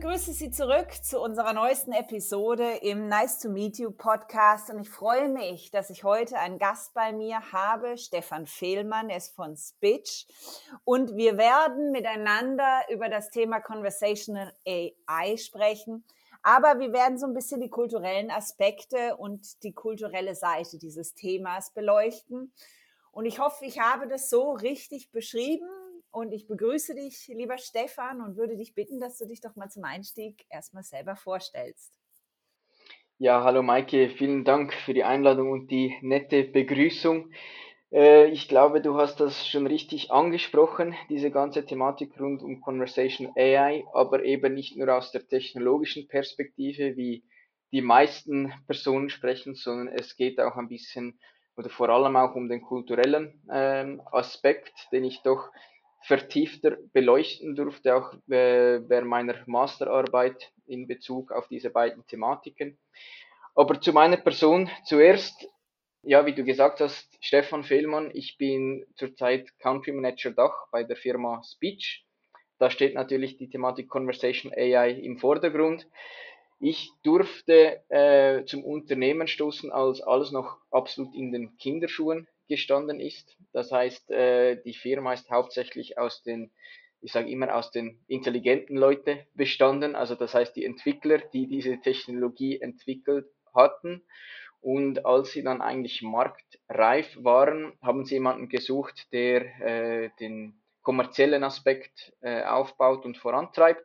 begrüße Sie zurück zu unserer neuesten Episode im Nice to Meet You Podcast. Und ich freue mich, dass ich heute einen Gast bei mir habe, Stefan Fehlmann, er ist von Spitch. Und wir werden miteinander über das Thema Conversational AI sprechen, aber wir werden so ein bisschen die kulturellen Aspekte und die kulturelle Seite dieses Themas beleuchten. Und ich hoffe, ich habe das so richtig beschrieben und ich begrüße dich, lieber Stefan, und würde dich bitten, dass du dich doch mal zum Einstieg erstmal selber vorstellst. Ja, hallo Maike, vielen Dank für die Einladung und die nette Begrüßung. Äh, ich glaube, du hast das schon richtig angesprochen, diese ganze Thematik rund um Conversation AI, aber eben nicht nur aus der technologischen Perspektive, wie die meisten Personen sprechen, sondern es geht auch ein bisschen oder vor allem auch um den kulturellen ähm, Aspekt, den ich doch vertiefter beleuchten durfte, auch äh, während meiner Masterarbeit in Bezug auf diese beiden Thematiken. Aber zu meiner Person zuerst, ja, wie du gesagt hast, Stefan Fehlmann, ich bin zurzeit Country Manager Dach bei der Firma Speech. Da steht natürlich die Thematik Conversation AI im Vordergrund. Ich durfte äh, zum Unternehmen stoßen, als alles noch absolut in den Kinderschuhen gestanden ist. Das heißt, äh, die Firma ist hauptsächlich aus den, ich sage immer, aus den intelligenten Leuten bestanden. Also das heißt, die Entwickler, die diese Technologie entwickelt hatten. Und als sie dann eigentlich marktreif waren, haben sie jemanden gesucht, der äh, den kommerziellen Aspekt äh, aufbaut und vorantreibt.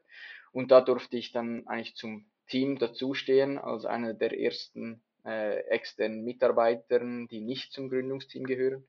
Und da durfte ich dann eigentlich zum Team dazustehen als einer der ersten äh, externen Mitarbeitern, die nicht zum Gründungsteam gehören.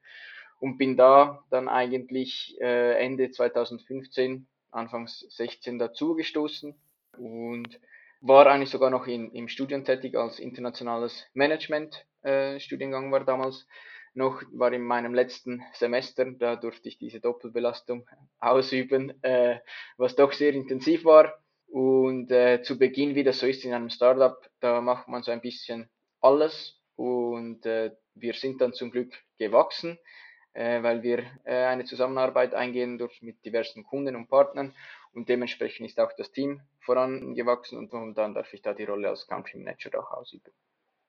Und bin da dann eigentlich äh, Ende 2015, Anfangs 16 dazugestoßen und war eigentlich sogar noch in, im Studium tätig als internationales Management. Äh, Studiengang war damals noch, war in meinem letzten Semester, da durfte ich diese Doppelbelastung ausüben, äh, was doch sehr intensiv war. Und äh, zu Beginn, wie das so ist in einem Startup, da macht man so ein bisschen alles und äh, wir sind dann zum Glück gewachsen, äh, weil wir äh, eine Zusammenarbeit eingehen durften mit diversen Kunden und Partnern und dementsprechend ist auch das Team vorangewachsen und dann darf ich da die Rolle als Country Manager auch ausüben.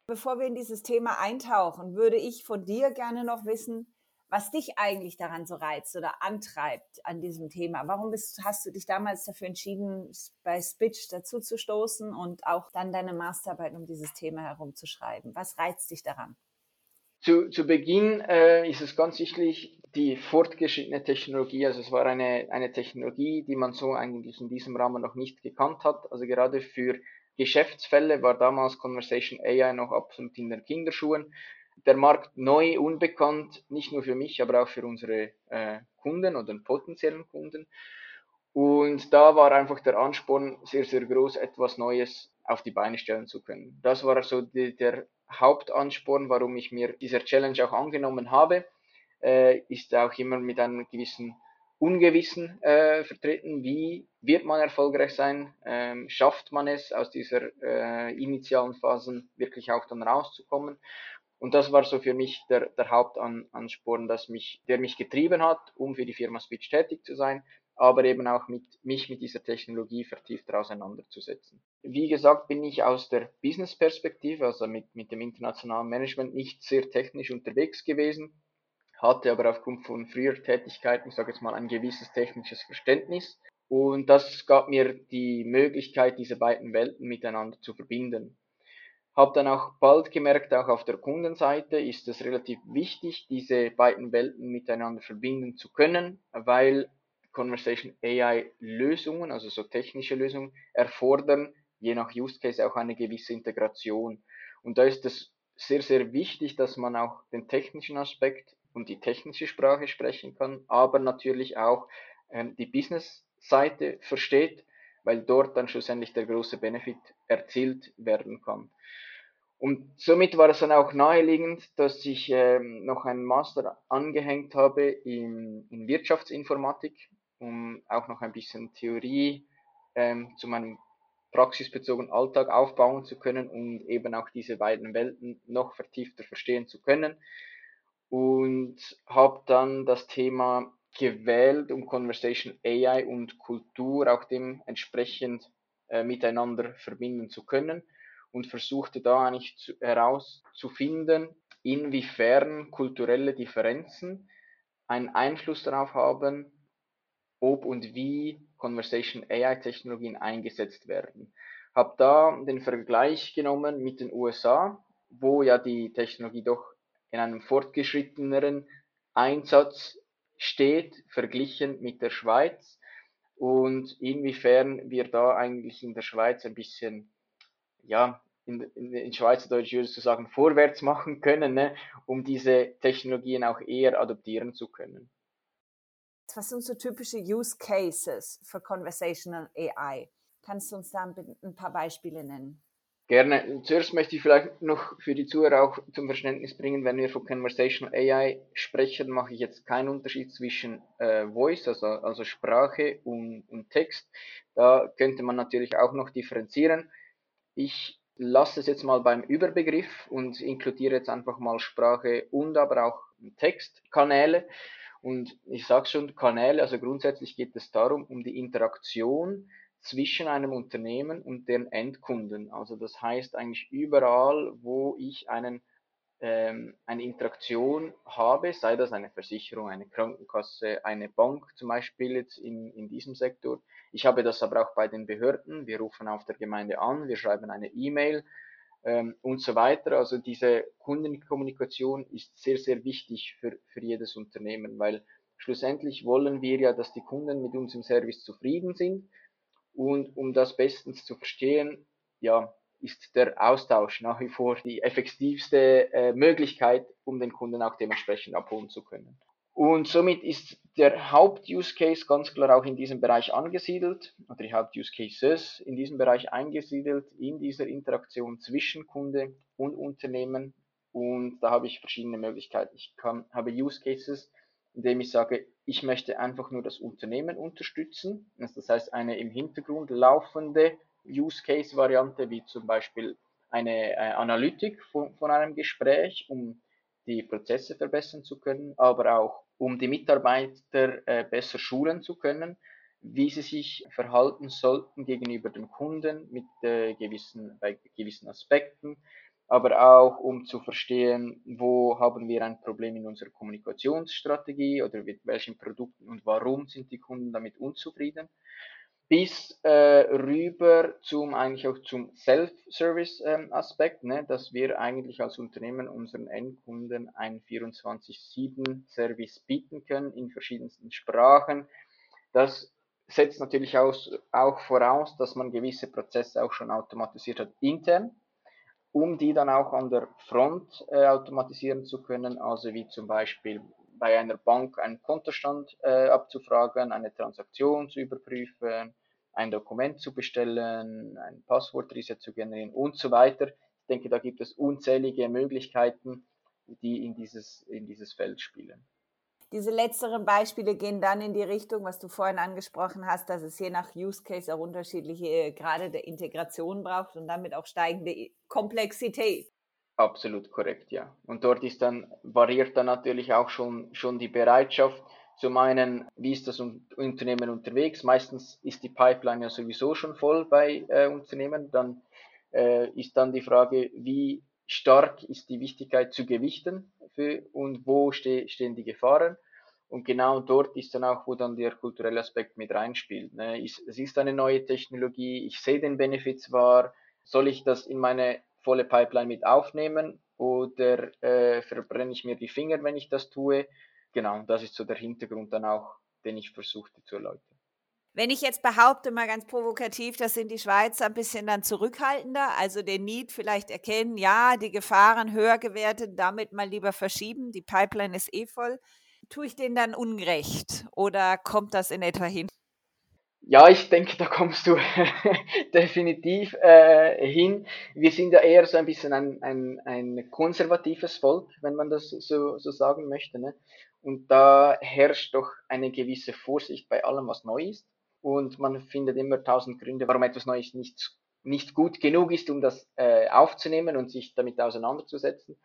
Bevor wir in dieses Thema eintauchen, würde ich von dir gerne noch wissen, was dich eigentlich daran so reizt oder antreibt an diesem Thema. Warum bist, hast du dich damals dafür entschieden, bei Spitch dazu zu stoßen und auch dann deine Masterarbeit um dieses Thema herumzuschreiben? Was reizt dich daran? Zu, zu Beginn äh, ist es ganz wichtig, die fortgeschrittene Technologie, also es war eine, eine Technologie, die man so eigentlich in diesem Rahmen noch nicht gekannt hat. Also gerade für Geschäftsfälle war damals Conversation AI noch absolut in den Kinderschuhen der Markt neu, unbekannt, nicht nur für mich, aber auch für unsere äh, Kunden oder potenziellen Kunden. Und da war einfach der Ansporn sehr, sehr groß, etwas Neues auf die Beine stellen zu können. Das war so die, der Hauptansporn, warum ich mir dieser Challenge auch angenommen habe, äh, ist auch immer mit einem gewissen Ungewissen äh, vertreten. Wie wird man erfolgreich sein? Ähm, schafft man es, aus dieser äh, initialen Phasen wirklich auch dann rauszukommen? Und das war so für mich der, der Hauptansporn, dass mich, der mich getrieben hat, um für die Firma Switch tätig zu sein, aber eben auch mit, mich mit dieser Technologie vertieft auseinanderzusetzen. Wie gesagt, bin ich aus der Business-Perspektive, also mit, mit dem internationalen Management, nicht sehr technisch unterwegs gewesen, hatte aber aufgrund von früher Tätigkeiten, ich sage jetzt mal, ein gewisses technisches Verständnis. Und das gab mir die Möglichkeit, diese beiden Welten miteinander zu verbinden. Habe dann auch bald gemerkt, auch auf der Kundenseite ist es relativ wichtig, diese beiden Welten miteinander verbinden zu können, weil Conversation AI Lösungen, also so technische Lösungen, erfordern je nach Use Case auch eine gewisse Integration. Und da ist es sehr, sehr wichtig, dass man auch den technischen Aspekt und die technische Sprache sprechen kann, aber natürlich auch ähm, die Business-Seite versteht, weil dort dann schlussendlich der große Benefit erzielt werden kann. Und somit war es dann auch naheliegend, dass ich ähm, noch einen Master angehängt habe in, in Wirtschaftsinformatik, um auch noch ein bisschen Theorie ähm, zu meinem praxisbezogenen Alltag aufbauen zu können und eben auch diese beiden Welten noch vertiefter verstehen zu können. Und habe dann das Thema gewählt, um Conversation AI und Kultur auch dementsprechend äh, miteinander verbinden zu können und versuchte da eigentlich zu, herauszufinden, inwiefern kulturelle Differenzen einen Einfluss darauf haben, ob und wie Conversation AI Technologien eingesetzt werden. Habe da den Vergleich genommen mit den USA, wo ja die Technologie doch in einem fortgeschritteneren Einsatz steht, verglichen mit der Schweiz und inwiefern wir da eigentlich in der Schweiz ein bisschen, ja, in, in, in Schweizerdeutsch würde ich so sagen, vorwärts machen können, ne, um diese Technologien auch eher adoptieren zu können. Was sind so typische Use Cases für Conversational AI? Kannst du uns da ein paar Beispiele nennen? Gerne. Zuerst möchte ich vielleicht noch für die Zuhörer auch zum Verständnis bringen, wenn wir von Conversational AI sprechen, mache ich jetzt keinen Unterschied zwischen äh, Voice, also, also Sprache und, und Text. Da könnte man natürlich auch noch differenzieren. Ich lasse es jetzt mal beim Überbegriff und inkludiere jetzt einfach mal Sprache und aber auch Textkanäle. Und ich sage schon Kanäle, also grundsätzlich geht es darum, um die Interaktion zwischen einem Unternehmen und deren Endkunden. Also das heißt eigentlich überall, wo ich einen, eine Interaktion habe, sei das eine Versicherung, eine Krankenkasse, eine Bank zum Beispiel jetzt in, in diesem Sektor. Ich habe das aber auch bei den Behörden. Wir rufen auf der Gemeinde an, wir schreiben eine E-Mail ähm, und so weiter. Also diese Kundenkommunikation ist sehr, sehr wichtig für, für jedes Unternehmen, weil schlussendlich wollen wir ja, dass die Kunden mit unserem Service zufrieden sind und um das bestens zu verstehen, ja, ist der Austausch nach wie vor die effektivste äh, Möglichkeit, um den Kunden auch dementsprechend abholen zu können. Und somit ist der Haupt-Use-Case ganz klar auch in diesem Bereich angesiedelt, oder die Haupt-Use-Cases in diesem Bereich eingesiedelt, in dieser Interaktion zwischen Kunde und Unternehmen. Und da habe ich verschiedene Möglichkeiten. Ich kann, habe Use-Cases, indem ich sage, ich möchte einfach nur das Unternehmen unterstützen. Das heißt, eine im Hintergrund laufende Use Case Variante, wie zum Beispiel eine äh, Analytik von, von einem Gespräch, um die Prozesse verbessern zu können, aber auch um die Mitarbeiter äh, besser schulen zu können, wie sie sich verhalten sollten gegenüber dem Kunden mit äh, gewissen, bei gewissen Aspekten, aber auch um zu verstehen, wo haben wir ein Problem in unserer Kommunikationsstrategie oder mit welchen Produkten und warum sind die Kunden damit unzufrieden, bis äh, rüber zum eigentlich auch zum Self-Service-Aspekt, ähm, ne, dass wir eigentlich als Unternehmen unseren Endkunden einen 24/7-Service bieten können in verschiedensten Sprachen. Das setzt natürlich aus, auch voraus, dass man gewisse Prozesse auch schon automatisiert hat intern um die dann auch an der Front äh, automatisieren zu können, also wie zum Beispiel bei einer Bank einen Kontostand äh, abzufragen, eine Transaktion zu überprüfen, ein Dokument zu bestellen, ein Passwortreset zu generieren und so weiter. Ich denke, da gibt es unzählige Möglichkeiten, die in dieses, in dieses Feld spielen. Diese letzteren Beispiele gehen dann in die Richtung, was du vorhin angesprochen hast, dass es je nach Use Case auch unterschiedliche äh, Grade der Integration braucht und damit auch steigende Komplexität. Absolut korrekt, ja. Und dort ist dann, variiert dann natürlich auch schon, schon die Bereitschaft. Zum einen, wie ist das Unternehmen unterwegs? Meistens ist die Pipeline ja sowieso schon voll bei äh, Unternehmen. Dann äh, ist dann die Frage, wie stark ist die Wichtigkeit zu gewichten für, und wo ste stehen die Gefahren. Und genau dort ist dann auch, wo dann der kulturelle Aspekt mit reinspielt. Ne? es ist eine neue Technologie, ich sehe den Benefit zwar, soll ich das in meine volle Pipeline mit aufnehmen oder äh, verbrenne ich mir die Finger, wenn ich das tue? Genau, das ist so der Hintergrund dann auch, den ich versuchte zu erläutern. Wenn ich jetzt behaupte, mal ganz provokativ, das sind die Schweizer ein bisschen dann zurückhaltender, also den Need vielleicht erkennen, ja, die Gefahren höher gewertet, damit mal lieber verschieben, die Pipeline ist eh voll. Tue ich denen dann ungerecht oder kommt das in etwa hin? Ja, ich denke, da kommst du definitiv äh, hin. Wir sind ja eher so ein bisschen ein, ein, ein konservatives Volk, wenn man das so, so sagen möchte. Ne? Und da herrscht doch eine gewisse Vorsicht bei allem, was neu ist und man findet immer tausend Gründe, warum etwas Neues nicht, nicht gut genug ist, um das äh, aufzunehmen und sich damit auseinanderzusetzen.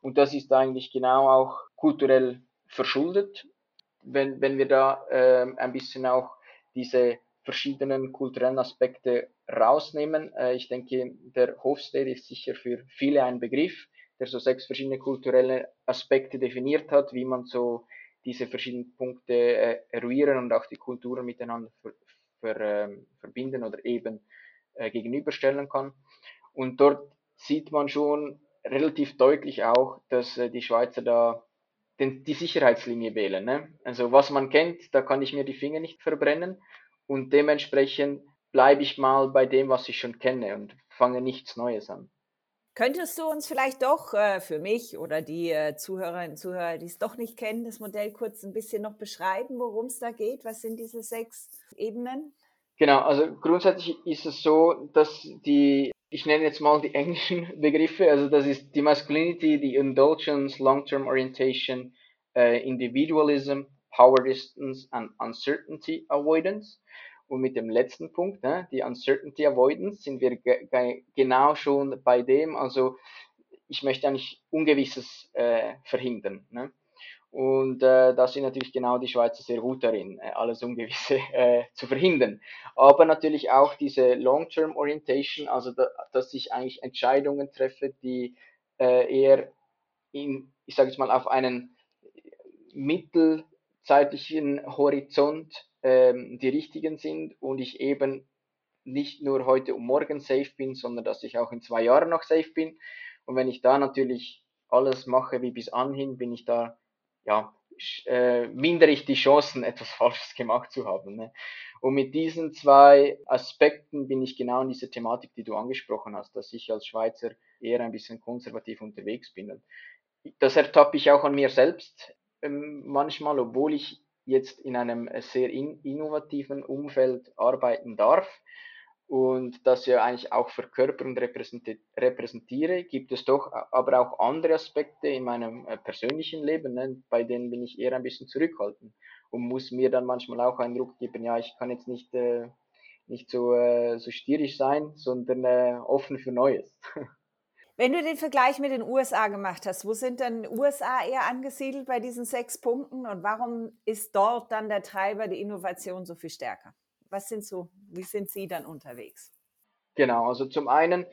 Und das ist eigentlich genau auch kulturell verschuldet, wenn, wenn wir da äh, ein bisschen auch diese verschiedenen kulturellen Aspekte rausnehmen. Äh, ich denke, der Hofstede ist sicher für viele ein Begriff, der so sechs verschiedene kulturelle Aspekte definiert hat, wie man so diese verschiedenen Punkte äh, eruieren und auch die Kulturen miteinander ver, ver, äh, verbinden oder eben äh, gegenüberstellen kann. Und dort sieht man schon relativ deutlich auch, dass die Schweizer da den, die Sicherheitslinie wählen. Ne? Also was man kennt, da kann ich mir die Finger nicht verbrennen und dementsprechend bleibe ich mal bei dem, was ich schon kenne und fange nichts Neues an. Könntest du uns vielleicht doch äh, für mich oder die äh, Zuhörerinnen und Zuhörer, die es doch nicht kennen, das Modell kurz ein bisschen noch beschreiben, worum es da geht? Was sind diese sechs Ebenen? Genau, also grundsätzlich ist es so, dass die, ich nenne jetzt mal die englischen Begriffe, also das ist die Masculinity, die Indulgence, Long-Term Orientation, äh, Individualism, Power Distance and Uncertainty Avoidance. Und mit dem letzten Punkt, ne, die Uncertainty Avoidance, sind wir ge genau schon bei dem. Also ich möchte eigentlich Ungewisses äh, verhindern. Ne? Und äh, da sind natürlich genau die Schweizer sehr gut darin, äh, alles Ungewisse äh, zu verhindern. Aber natürlich auch diese Long-Term Orientation, also da, dass ich eigentlich Entscheidungen treffe, die äh, eher in, ich sage jetzt mal, auf einen mittelzeitlichen Horizont ähm, die richtigen sind und ich eben nicht nur heute und morgen safe bin, sondern dass ich auch in zwei Jahren noch safe bin. Und wenn ich da natürlich alles mache wie bis anhin, bin ich da, ja, äh, mindere ich die Chancen, etwas Falsches gemacht zu haben. Ne? Und mit diesen zwei Aspekten bin ich genau in dieser Thematik, die du angesprochen hast, dass ich als Schweizer eher ein bisschen konservativ unterwegs bin. Das ertappe ich auch an mir selbst ähm, manchmal, obwohl ich jetzt in einem sehr in innovativen Umfeld arbeiten darf und das ja eigentlich auch verkörper und repräsentiere, gibt es doch aber auch andere Aspekte in meinem äh, persönlichen Leben, ne, bei denen bin ich eher ein bisschen zurückhaltend und muss mir dann manchmal auch einen Druck geben, ja, ich kann jetzt nicht, äh, nicht so, äh, so stierisch sein, sondern äh, offen für Neues. Wenn du den Vergleich mit den USA gemacht hast, wo sind dann USA eher angesiedelt bei diesen sechs Punkten und warum ist dort dann der Treiber die Innovation so viel stärker? Was sind so, wie sind Sie dann unterwegs? Genau, also zum einen,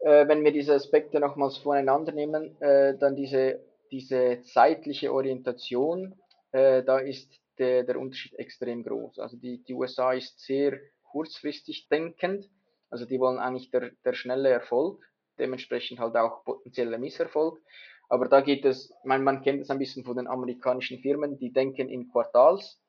äh, wenn wir diese Aspekte nochmals voneinander nehmen, äh, dann diese, diese zeitliche Orientation, äh, da ist der, der Unterschied extrem groß. Also die, die USA ist sehr kurzfristig denkend, also die wollen eigentlich der, der schnelle Erfolg dementsprechend halt auch potenzieller Misserfolg. Aber da geht es, man, man kennt es ein bisschen von den amerikanischen Firmen, die denken in Quartals.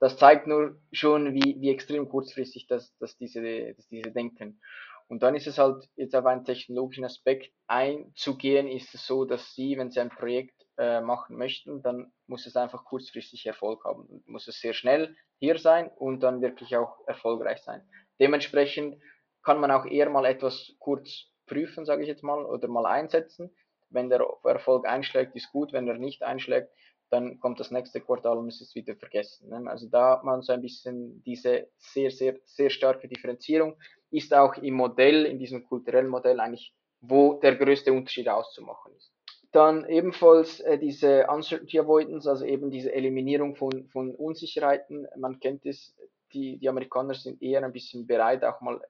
Das zeigt nur schon, wie, wie extrem kurzfristig das, das, diese, das diese denken. Und dann ist es halt jetzt auf einen technologischen Aspekt einzugehen, ist es so, dass Sie, wenn Sie ein Projekt äh, machen möchten, dann muss es einfach kurzfristig Erfolg haben. Muss es sehr schnell hier sein und dann wirklich auch erfolgreich sein. Dementsprechend kann man auch eher mal etwas kurz prüfen, sage ich jetzt mal, oder mal einsetzen. Wenn der Erfolg einschlägt, ist gut. Wenn er nicht einschlägt, dann kommt das nächste Quartal und ist es wieder vergessen. Ne? Also da hat man so ein bisschen diese sehr, sehr, sehr starke Differenzierung. Ist auch im Modell, in diesem kulturellen Modell eigentlich, wo der größte Unterschied auszumachen ist. Dann ebenfalls äh, diese Uncertainty Avoidance, also eben diese Eliminierung von, von Unsicherheiten. Man kennt es, die, die Amerikaner sind eher ein bisschen bereit, auch mal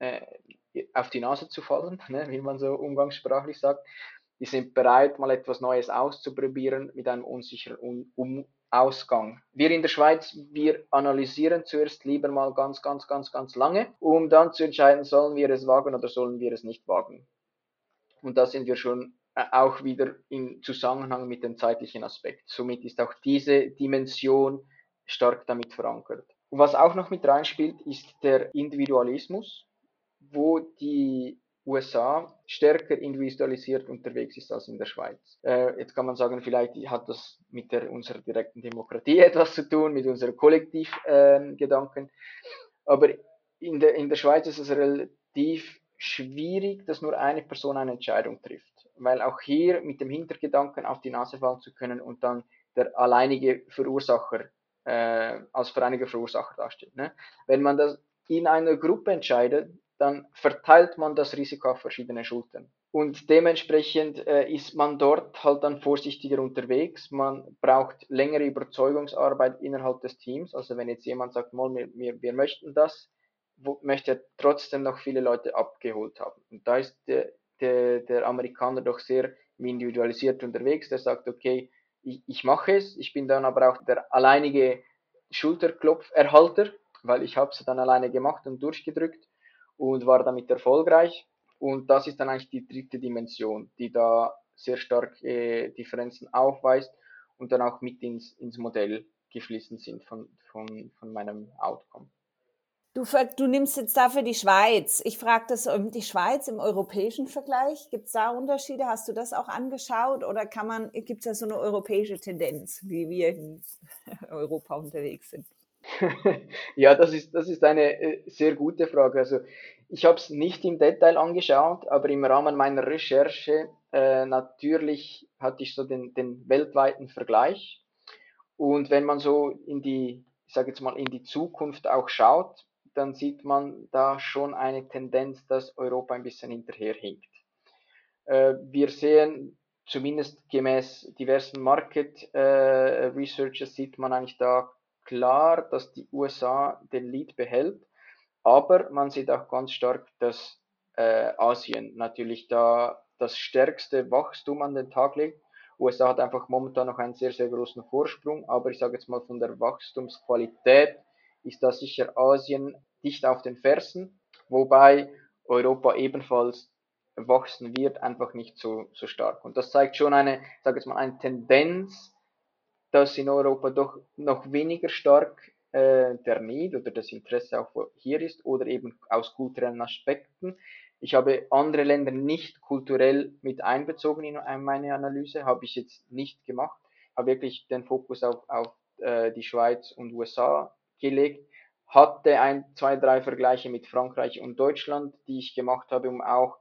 äh, auf die Nase zu fallen, ne, wie man so umgangssprachlich sagt. Die sind bereit, mal etwas Neues auszuprobieren mit einem unsicheren um um Ausgang. Wir in der Schweiz, wir analysieren zuerst lieber mal ganz, ganz, ganz, ganz lange, um dann zu entscheiden, sollen wir es wagen oder sollen wir es nicht wagen. Und da sind wir schon äh, auch wieder im Zusammenhang mit dem zeitlichen Aspekt. Somit ist auch diese Dimension stark damit verankert. Was auch noch mit reinspielt, ist der Individualismus wo die USA stärker individualisiert unterwegs ist als in der Schweiz. Äh, jetzt kann man sagen, vielleicht hat das mit der, unserer direkten Demokratie etwas zu tun, mit unserem Kollektivgedanken. Äh, Aber in der, in der Schweiz ist es relativ schwierig, dass nur eine Person eine Entscheidung trifft. Weil auch hier mit dem Hintergedanken auf die Nase fallen zu können und dann der alleinige Verursacher äh, als vereiniger Verursacher dasteht. Ne? Wenn man das in einer Gruppe entscheidet, dann verteilt man das Risiko auf verschiedene Schultern. Und dementsprechend äh, ist man dort halt dann vorsichtiger unterwegs. Man braucht längere Überzeugungsarbeit innerhalb des Teams. Also wenn jetzt jemand sagt, mal, wir, wir, wir möchten das, wo, möchte er trotzdem noch viele Leute abgeholt haben. Und da ist der, der, der Amerikaner doch sehr individualisiert unterwegs. Der sagt, okay, ich, ich mache es, ich bin dann aber auch der alleinige Schulterklopferhalter, weil ich habe es dann alleine gemacht und durchgedrückt und war damit erfolgreich. Und das ist dann eigentlich die dritte Dimension, die da sehr stark äh, Differenzen aufweist und dann auch mit ins, ins Modell gefließen sind von, von, von meinem Outcome. Du, du nimmst jetzt dafür die Schweiz. Ich frage das um die Schweiz im europäischen Vergleich. Gibt es da Unterschiede? Hast du das auch angeschaut? Oder kann man, gibt es da so eine europäische Tendenz, wie wir in Europa unterwegs sind? ja, das ist, das ist eine äh, sehr gute Frage. Also ich habe es nicht im Detail angeschaut, aber im Rahmen meiner Recherche äh, natürlich hatte ich so den, den weltweiten Vergleich. Und wenn man so in die, ich sage jetzt mal, in die Zukunft auch schaut, dann sieht man da schon eine Tendenz, dass Europa ein bisschen hinterherhinkt. Äh, wir sehen, zumindest gemäß diversen Market äh, Researchers, sieht man eigentlich da klar, dass die USA den Lead behält. Aber man sieht auch ganz stark, dass äh, Asien natürlich da das stärkste Wachstum an den Tag legt. USA hat einfach momentan noch einen sehr, sehr großen Vorsprung, aber ich sage jetzt mal von der Wachstumsqualität ist da sicher Asien dicht auf den Fersen, wobei Europa ebenfalls wachsen wird, einfach nicht so, so stark. Und das zeigt schon eine, sage jetzt mal, eine Tendenz, dass in Europa doch noch weniger stark äh, der Need oder das Interesse auch hier ist oder eben aus kulturellen Aspekten. Ich habe andere Länder nicht kulturell mit einbezogen in meine Analyse, habe ich jetzt nicht gemacht, habe wirklich den Fokus auf, auf äh, die Schweiz und USA gelegt, hatte ein, zwei, drei Vergleiche mit Frankreich und Deutschland, die ich gemacht habe, um auch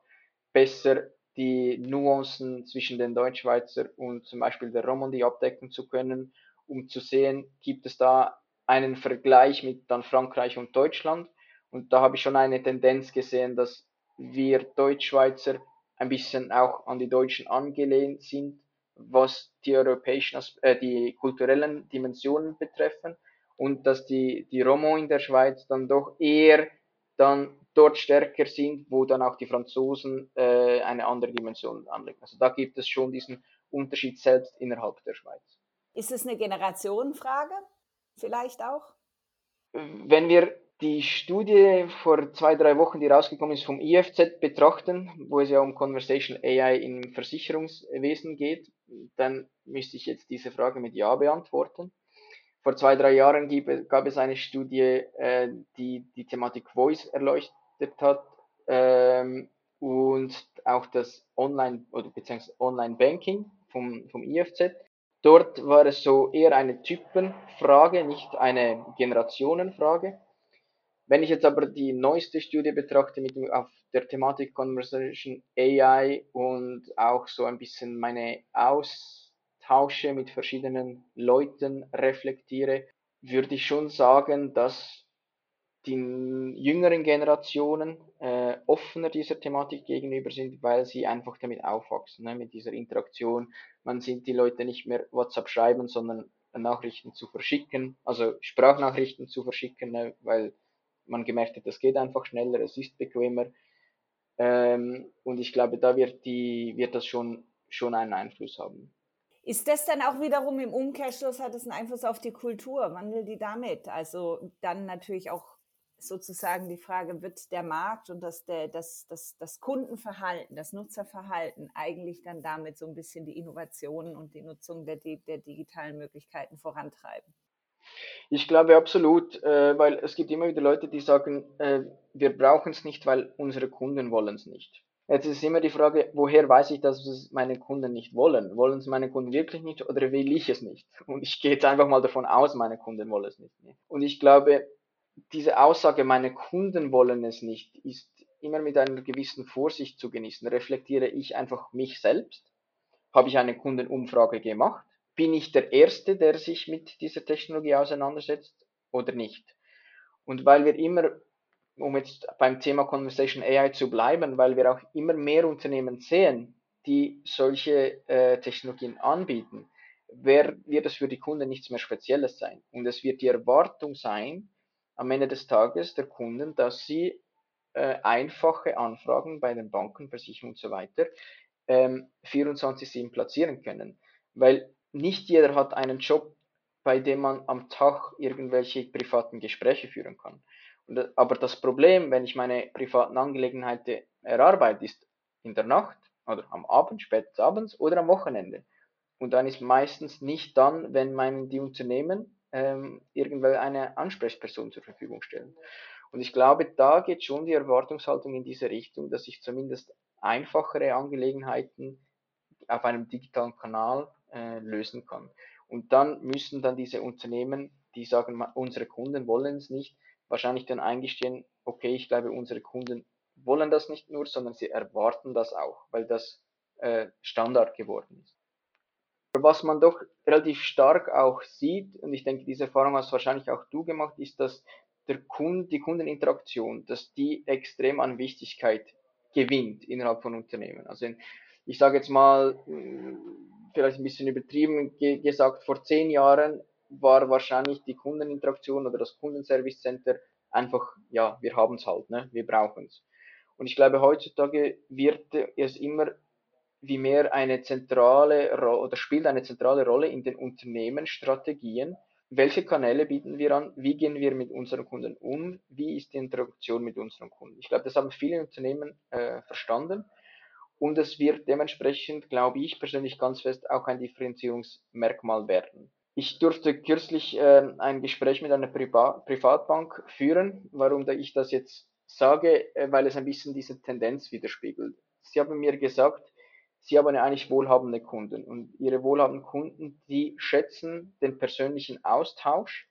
besser die Nuancen zwischen den Deutschschweizer und zum Beispiel der Romandie abdecken zu können, um zu sehen, gibt es da einen Vergleich mit dann Frankreich und Deutschland. Und da habe ich schon eine Tendenz gesehen, dass wir Deutschschweizer ein bisschen auch an die Deutschen angelehnt sind, was die europäischen, äh, die kulturellen Dimensionen betreffen und dass die, die Romo in der Schweiz dann doch eher dann dort stärker sind, wo dann auch die Franzosen äh, eine andere Dimension anlegen. Also da gibt es schon diesen Unterschied selbst innerhalb der Schweiz. Ist es eine Generationenfrage? Vielleicht auch? Wenn wir die Studie vor zwei, drei Wochen, die rausgekommen ist, vom IFZ betrachten, wo es ja um Conversational AI im Versicherungswesen geht, dann müsste ich jetzt diese Frage mit Ja beantworten. Vor zwei, drei Jahren gab es eine Studie, äh, die die Thematik Voice erleuchtet hat ähm, und auch das Online- oder beziehungsweise Online-Banking vom, vom IFZ. Dort war es so eher eine Typenfrage, nicht eine Generationenfrage. Wenn ich jetzt aber die neueste Studie betrachte mit auf der Thematik Conversation AI und auch so ein bisschen meine Austausche mit verschiedenen Leuten reflektiere, würde ich schon sagen, dass die jüngeren Generationen äh, offener dieser Thematik gegenüber sind, weil sie einfach damit aufwachsen, ne, mit dieser Interaktion. Man sieht die Leute nicht mehr WhatsApp schreiben, sondern Nachrichten zu verschicken, also Sprachnachrichten zu verschicken, ne, weil man gemerkt hat, das geht einfach schneller, es ist bequemer. Ähm, und ich glaube, da wird, die, wird das schon, schon einen Einfluss haben. Ist das dann auch wiederum im Umkehrschluss, hat es einen Einfluss auf die Kultur? Wandelt die damit? Also dann natürlich auch sozusagen die Frage, wird der Markt und das, der, das, das, das Kundenverhalten, das Nutzerverhalten eigentlich dann damit so ein bisschen die Innovationen und die Nutzung der, der digitalen Möglichkeiten vorantreiben? Ich glaube absolut, äh, weil es gibt immer wieder Leute, die sagen, äh, wir brauchen es nicht, weil unsere Kunden wollen es nicht. Jetzt ist immer die Frage, woher weiß ich, dass es meine Kunden nicht wollen? Wollen es meine Kunden wirklich nicht oder will ich es nicht? Und ich gehe jetzt einfach mal davon aus, meine Kunden wollen es nicht. Und ich glaube, diese Aussage, meine Kunden wollen es nicht, ist immer mit einer gewissen Vorsicht zu genießen. Reflektiere ich einfach mich selbst? Habe ich eine Kundenumfrage gemacht? Bin ich der Erste, der sich mit dieser Technologie auseinandersetzt oder nicht? Und weil wir immer um jetzt beim Thema Conversation AI zu bleiben, weil wir auch immer mehr Unternehmen sehen, die solche äh, Technologien anbieten, wird es für die Kunden nichts mehr Spezielles sein. Und es wird die Erwartung sein, am Ende des Tages der Kunden, dass sie äh, einfache Anfragen bei den Banken, Versicherungen und so weiter ähm, 24-7 platzieren können. Weil nicht jeder hat einen Job, bei dem man am Tag irgendwelche privaten Gespräche führen kann. Und, aber das Problem, wenn ich meine privaten Angelegenheiten erarbeite, ist in der Nacht oder am Abend, spät abends oder am Wochenende. Und dann ist meistens nicht dann, wenn meinen die Unternehmen ähm, irgendwelche Ansprechperson zur Verfügung stellen. Und ich glaube, da geht schon die Erwartungshaltung in diese Richtung, dass ich zumindest einfachere Angelegenheiten auf einem digitalen Kanal äh, lösen kann. Und dann müssen dann diese Unternehmen, die sagen, unsere Kunden wollen es nicht, wahrscheinlich dann eingestehen, okay, ich glaube, unsere Kunden wollen das nicht nur, sondern sie erwarten das auch, weil das äh, Standard geworden ist. Was man doch relativ stark auch sieht, und ich denke, diese Erfahrung hast wahrscheinlich auch du gemacht, ist, dass der Kund, die Kundeninteraktion, dass die extrem an Wichtigkeit gewinnt innerhalb von Unternehmen. Also in, ich sage jetzt mal, vielleicht ein bisschen übertrieben ge gesagt, vor zehn Jahren war wahrscheinlich die Kundeninteraktion oder das Kundenservice Center einfach, ja, wir haben es halt, ne? wir brauchen es. Und ich glaube, heutzutage wird es immer wie mehr eine zentrale oder spielt eine zentrale Rolle in den Unternehmensstrategien. Welche Kanäle bieten wir an? Wie gehen wir mit unseren Kunden um? Wie ist die Interaktion mit unseren Kunden? Ich glaube, das haben viele Unternehmen äh, verstanden und es wird dementsprechend, glaube ich persönlich ganz fest, auch ein Differenzierungsmerkmal werden. Ich durfte kürzlich äh, ein Gespräch mit einer Priva Privatbank führen. Warum ich das jetzt sage, äh, weil es ein bisschen diese Tendenz widerspiegelt. Sie haben mir gesagt, sie haben ja eigentlich wohlhabende Kunden und ihre wohlhabenden Kunden, die schätzen den persönlichen Austausch.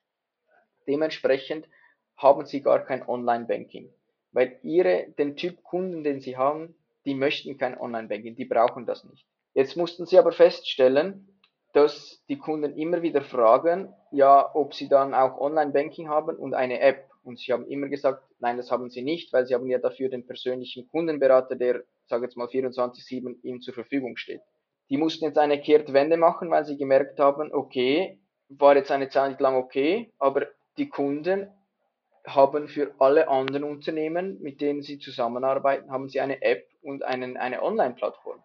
Dementsprechend haben sie gar kein Online-Banking, weil ihre, den Typ Kunden, den sie haben, die möchten kein Online-Banking, die brauchen das nicht. Jetzt mussten sie aber feststellen, dass die Kunden immer wieder fragen, ja, ob sie dann auch Online-Banking haben und eine App. Und sie haben immer gesagt, nein, das haben sie nicht, weil sie haben ja dafür den persönlichen Kundenberater, der, sage jetzt mal, 24-7 ihm zur Verfügung steht. Die mussten jetzt eine Kehrtwende machen, weil sie gemerkt haben, okay, war jetzt eine Zeit lang okay, aber die Kunden haben für alle anderen Unternehmen, mit denen sie zusammenarbeiten, haben sie eine App und einen, eine Online-Plattform.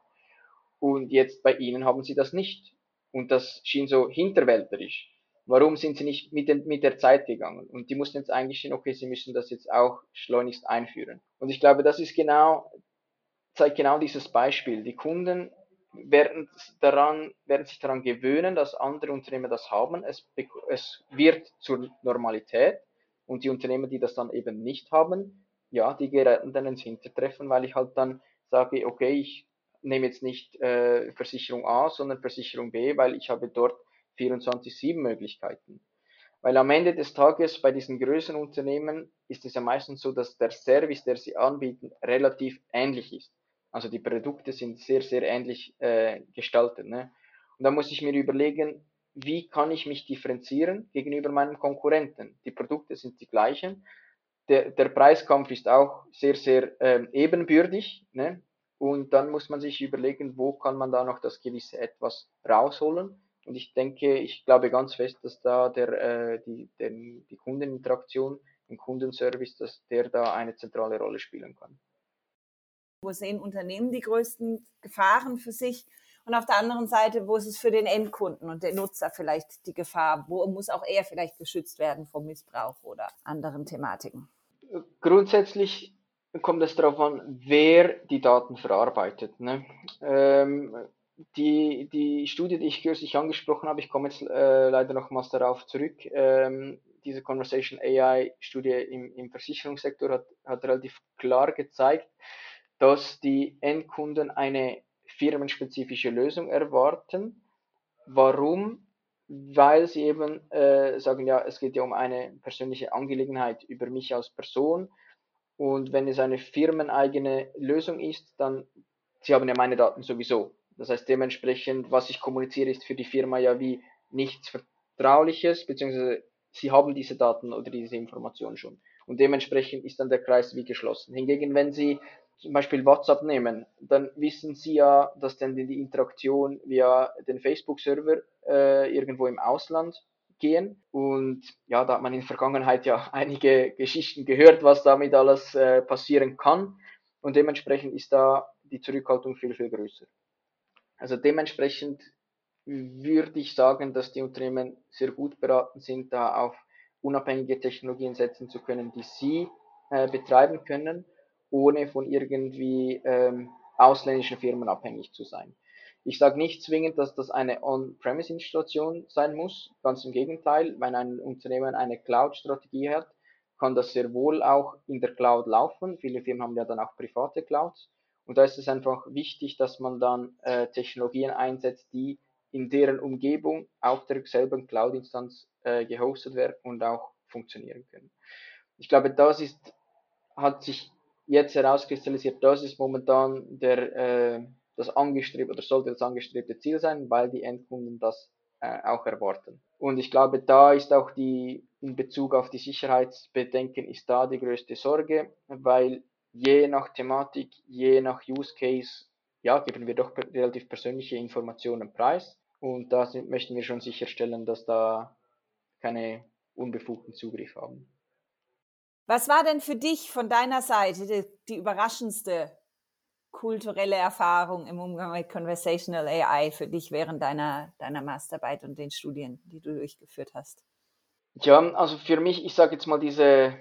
Und jetzt bei ihnen haben sie das nicht. Und das schien so hinterwälterisch. Warum sind sie nicht mit, den, mit der Zeit gegangen? Und die mussten jetzt eingestehen, okay, sie müssen das jetzt auch schleunigst einführen. Und ich glaube, das ist genau, zeigt genau dieses Beispiel. Die Kunden werden, daran, werden sich daran gewöhnen, dass andere Unternehmen das haben. Es, es wird zur Normalität. Und die Unternehmen, die das dann eben nicht haben, ja, die geraten dann ins Hintertreffen, weil ich halt dann sage, okay, ich nehme jetzt nicht äh, Versicherung A, sondern Versicherung B, weil ich habe dort 24-7 Möglichkeiten. Weil am Ende des Tages bei diesen größeren Unternehmen ist es ja meistens so, dass der Service, der sie anbieten, relativ ähnlich ist. Also die Produkte sind sehr, sehr ähnlich äh, gestaltet. Ne? Und da muss ich mir überlegen, wie kann ich mich differenzieren gegenüber meinen Konkurrenten? Die Produkte sind die gleichen. Der, der Preiskampf ist auch sehr, sehr ähm, ebenbürtig. Ne? Und dann muss man sich überlegen, wo kann man da noch das gewisse etwas rausholen. Und ich denke, ich glaube ganz fest, dass da der, äh, die, der, die Kundeninteraktion im Kundenservice, dass der da eine zentrale Rolle spielen kann. Wo sehen Unternehmen die größten Gefahren für sich? Und auf der anderen Seite, wo ist es für den Endkunden und den Nutzer vielleicht die Gefahr? Wo muss auch er vielleicht geschützt werden vor Missbrauch oder anderen Thematiken? Grundsätzlich kommt es darauf an, wer die Daten verarbeitet. Ne? Ähm, die, die Studie, die ich kürzlich angesprochen habe, ich komme jetzt äh, leider nochmals darauf zurück, ähm, diese Conversation AI-Studie im, im Versicherungssektor hat, hat relativ klar gezeigt, dass die Endkunden eine firmenspezifische Lösung erwarten. Warum? Weil sie eben äh, sagen, ja, es geht ja um eine persönliche Angelegenheit über mich als Person und wenn es eine firmeneigene Lösung ist, dann, sie haben ja meine Daten sowieso. Das heißt, dementsprechend, was ich kommuniziere, ist für die Firma ja wie nichts Vertrauliches, beziehungsweise sie haben diese Daten oder diese Informationen schon. Und dementsprechend ist dann der Kreis wie geschlossen. Hingegen, wenn Sie zum Beispiel WhatsApp nehmen, dann wissen Sie ja, dass dann die Interaktion via den Facebook-Server äh, irgendwo im Ausland gehen. Und ja, da hat man in der Vergangenheit ja einige Geschichten gehört, was damit alles äh, passieren kann. Und dementsprechend ist da die Zurückhaltung viel, viel größer. Also dementsprechend würde ich sagen, dass die Unternehmen sehr gut beraten sind, da auf unabhängige Technologien setzen zu können, die sie äh, betreiben können, ohne von irgendwie ähm, ausländischen Firmen abhängig zu sein. Ich sage nicht zwingend, dass das eine On-Premise-Installation sein muss. Ganz im Gegenteil, wenn ein Unternehmen eine Cloud-Strategie hat, kann das sehr wohl auch in der Cloud laufen. Viele Firmen haben ja dann auch private Clouds. Und da ist es einfach wichtig, dass man dann äh, Technologien einsetzt, die in deren Umgebung auf derselben Cloud-Instanz äh, gehostet werden und auch funktionieren können. Ich glaube, das ist, hat sich jetzt herauskristallisiert, das ist momentan der, äh, das angestrebte oder sollte das angestrebte Ziel sein, weil die Endkunden das äh, auch erwarten. Und ich glaube, da ist auch die, in Bezug auf die Sicherheitsbedenken, ist da die größte Sorge, weil je nach Thematik, je nach Use Case, ja, geben wir doch relativ persönliche Informationen preis. Und da sind, möchten wir schon sicherstellen, dass da keine unbefugten Zugriff haben. Was war denn für dich von deiner Seite die, die überraschendste kulturelle Erfahrung im Umgang mit Conversational AI für dich während deiner, deiner Masterarbeit und den Studien, die du durchgeführt hast? Ja, also für mich, ich sage jetzt mal diese,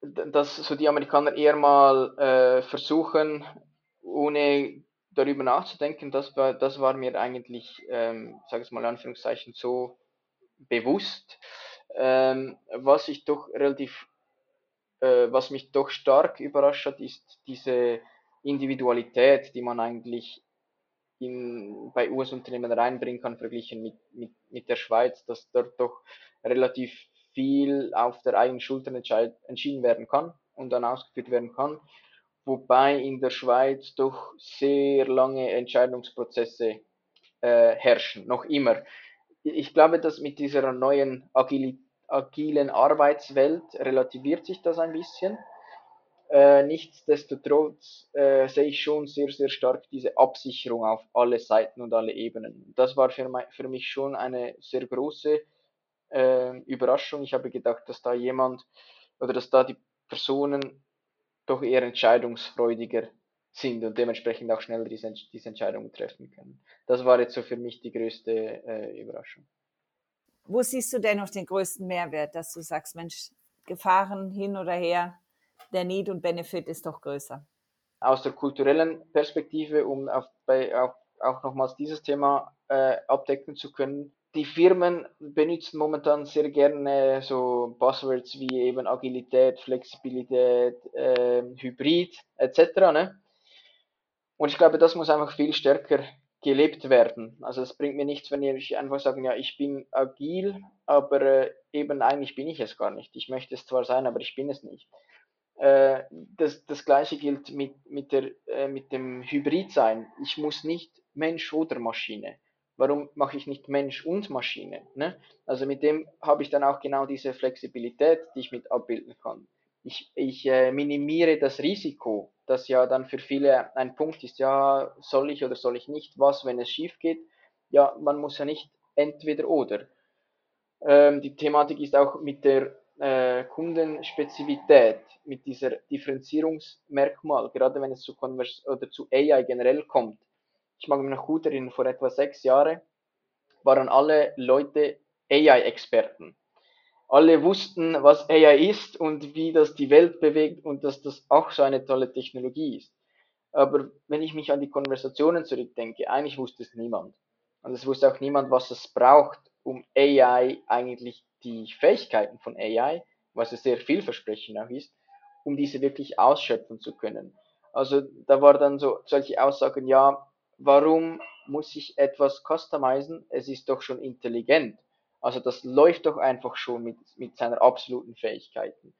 dass so die Amerikaner eher mal äh, versuchen, ohne darüber nachzudenken, das war, das war mir eigentlich, ähm, sage ich mal in Anführungszeichen, so bewusst. Ähm, was ich doch relativ, äh, was mich doch stark überrascht hat, ist diese Individualität, die man eigentlich in, bei US-Unternehmen reinbringen kann, verglichen mit, mit, mit der Schweiz, dass dort doch relativ viel auf der eigenen Schulter entschieden werden kann und dann ausgeführt werden kann, wobei in der Schweiz doch sehr lange Entscheidungsprozesse äh, herrschen, noch immer. Ich glaube, dass mit dieser neuen agili agilen Arbeitswelt relativiert sich das ein bisschen äh, nichtsdestotrotz äh, sehe ich schon sehr, sehr stark diese Absicherung auf alle Seiten und alle Ebenen. Das war für, mein, für mich schon eine sehr große äh, Überraschung. Ich habe gedacht, dass da jemand oder dass da die Personen doch eher entscheidungsfreudiger sind und dementsprechend auch schneller diese, diese Entscheidungen treffen können. Das war jetzt so für mich die größte äh, Überraschung. Wo siehst du denn noch den größten Mehrwert, dass du sagst, Mensch, Gefahren hin oder her, der Need und Benefit ist doch größer. Aus der kulturellen Perspektive, um auf, bei, auch, auch nochmals dieses Thema äh, abdecken zu können, die Firmen benutzen momentan sehr gerne so Buzzwords wie eben Agilität, Flexibilität, äh, Hybrid etc. Ne? Und ich glaube, das muss einfach viel stärker gelebt werden. Also es bringt mir nichts, wenn ich einfach sagen, ja, ich bin agil, aber äh, eben eigentlich bin ich es gar nicht. Ich möchte es zwar sein, aber ich bin es nicht. Äh, das, das gleiche gilt mit, mit, der, äh, mit dem Hybridsein. Ich muss nicht Mensch oder Maschine. Warum mache ich nicht Mensch und Maschine? Ne? Also mit dem habe ich dann auch genau diese Flexibilität, die ich mit abbilden kann. Ich, ich äh, minimiere das Risiko, das ja dann für viele ein Punkt ist, ja, soll ich oder soll ich nicht, was, wenn es schief geht? Ja, man muss ja nicht entweder oder. Ähm, die Thematik ist auch mit der äh, Kundenspezifität, mit dieser Differenzierungsmerkmal, gerade wenn es zu Convers oder zu AI generell kommt. Ich mag mich noch gut erinnern, vor etwa sechs Jahren waren alle Leute AI-Experten. Alle wussten, was AI ist und wie das die Welt bewegt und dass das auch so eine tolle Technologie ist. Aber wenn ich mich an die Konversationen zurückdenke, eigentlich wusste es niemand. Und es wusste auch niemand, was es braucht, um AI eigentlich die Fähigkeiten von AI, was es sehr vielversprechend auch ist, um diese wirklich ausschöpfen zu können. Also da war dann so solche Aussagen, ja, warum muss ich etwas customizen? Es ist doch schon intelligent. Also das läuft doch einfach schon mit, mit seiner absoluten Fähigkeiten.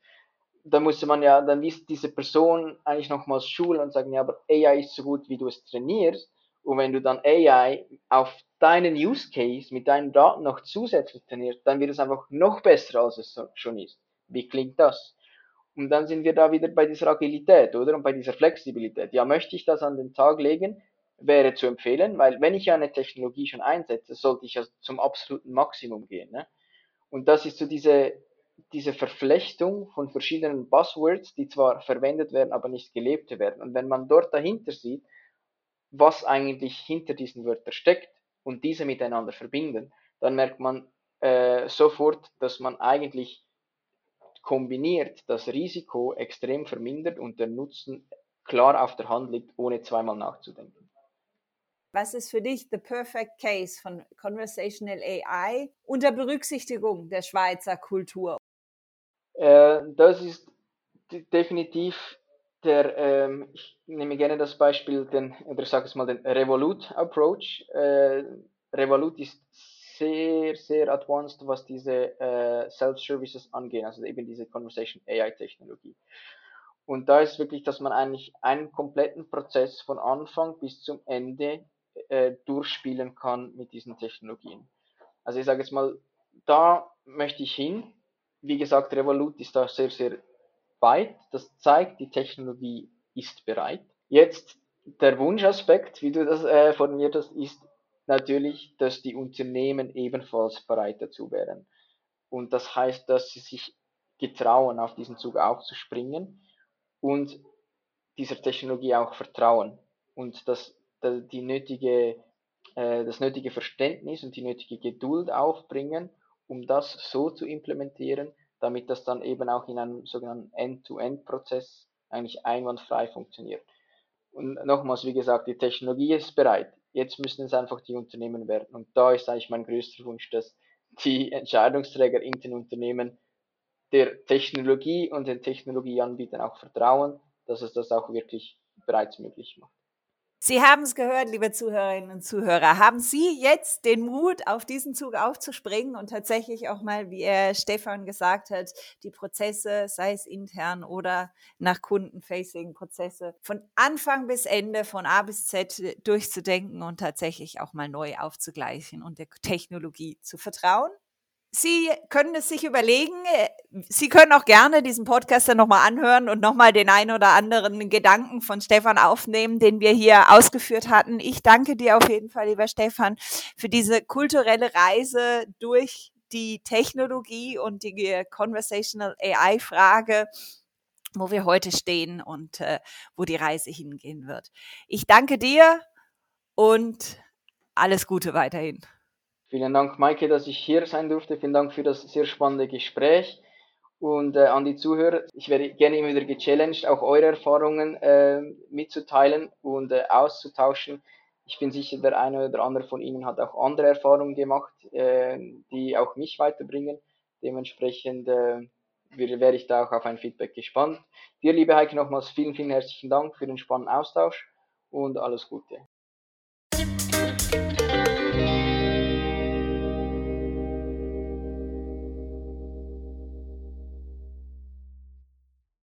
Da musste man ja, dann ist diese Person eigentlich nochmals schulen und sagen, ja, aber AI ist so gut, wie du es trainierst. Und wenn du dann AI auf deinen Use Case mit deinen Daten noch zusätzlich trainierst, dann wird es einfach noch besser, als es schon ist. Wie klingt das? Und dann sind wir da wieder bei dieser Agilität, oder? Und bei dieser Flexibilität. Ja, möchte ich das an den Tag legen? Wäre zu empfehlen, weil wenn ich ja eine Technologie schon einsetze, sollte ich ja zum absoluten Maximum gehen. Ne? Und das ist so diese, diese Verflechtung von verschiedenen Buzzwords, die zwar verwendet werden, aber nicht gelebt werden. Und wenn man dort dahinter sieht, was eigentlich hinter diesen Wörtern steckt und diese miteinander verbinden, dann merkt man äh, sofort, dass man eigentlich kombiniert das Risiko extrem vermindert und der Nutzen klar auf der Hand liegt, ohne zweimal nachzudenken. Was ist für dich the perfect case von Conversational AI unter Berücksichtigung der Schweizer Kultur? Äh, das ist definitiv der, ähm, ich nehme gerne das Beispiel, den, oder sage es mal, den Revolut Approach. Äh, Revolut ist sehr, sehr advanced, was diese äh, Self-Services angeht, also eben diese Conversation AI-Technologie. Und da ist wirklich, dass man eigentlich einen kompletten Prozess von Anfang bis zum Ende äh, durchspielen kann mit diesen Technologien. Also ich sage jetzt mal, da möchte ich hin. Wie gesagt, Revolut ist da sehr, sehr weit. Das zeigt, die Technologie ist bereit. Jetzt der Wunschaspekt, wie du das äh, formuliert hast, ist, natürlich, dass die Unternehmen ebenfalls bereit dazu wären. Und das heißt, dass sie sich getrauen, auf diesen Zug aufzuspringen und dieser Technologie auch vertrauen und dass die nötige, äh, das nötige Verständnis und die nötige Geduld aufbringen, um das so zu implementieren, damit das dann eben auch in einem sogenannten End-to-End-Prozess eigentlich einwandfrei funktioniert. Und nochmals, wie gesagt, die Technologie ist bereit. Jetzt müssen es einfach die Unternehmen werden. Und da ist eigentlich mein größter Wunsch, dass die Entscheidungsträger in den Unternehmen der Technologie und den Technologieanbietern auch vertrauen, dass es das auch wirklich bereits möglich macht. Sie haben es gehört, liebe Zuhörerinnen und Zuhörer. Haben Sie jetzt den Mut, auf diesen Zug aufzuspringen und tatsächlich auch mal, wie er Stefan gesagt hat, die Prozesse, sei es intern oder nach Kundenfacing Prozesse, von Anfang bis Ende, von A bis Z durchzudenken und tatsächlich auch mal neu aufzugleichen und der Technologie zu vertrauen? Sie können es sich überlegen. Äh, Sie können auch gerne diesen Podcast dann nochmal anhören und nochmal den einen oder anderen Gedanken von Stefan aufnehmen, den wir hier ausgeführt hatten. Ich danke dir auf jeden Fall, lieber Stefan, für diese kulturelle Reise durch die Technologie und die Conversational AI-Frage, wo wir heute stehen und äh, wo die Reise hingehen wird. Ich danke dir und alles Gute weiterhin. Vielen Dank, Maike, dass ich hier sein durfte. Vielen Dank für das sehr spannende Gespräch. Und äh, an die Zuhörer, ich werde gerne immer wieder gechallenged, auch eure Erfahrungen äh, mitzuteilen und äh, auszutauschen. Ich bin sicher, der eine oder andere von Ihnen hat auch andere Erfahrungen gemacht, äh, die auch mich weiterbringen. Dementsprechend äh, wäre ich da auch auf ein Feedback gespannt. Dir, liebe Heike, nochmals vielen, vielen herzlichen Dank für den spannenden Austausch und alles Gute.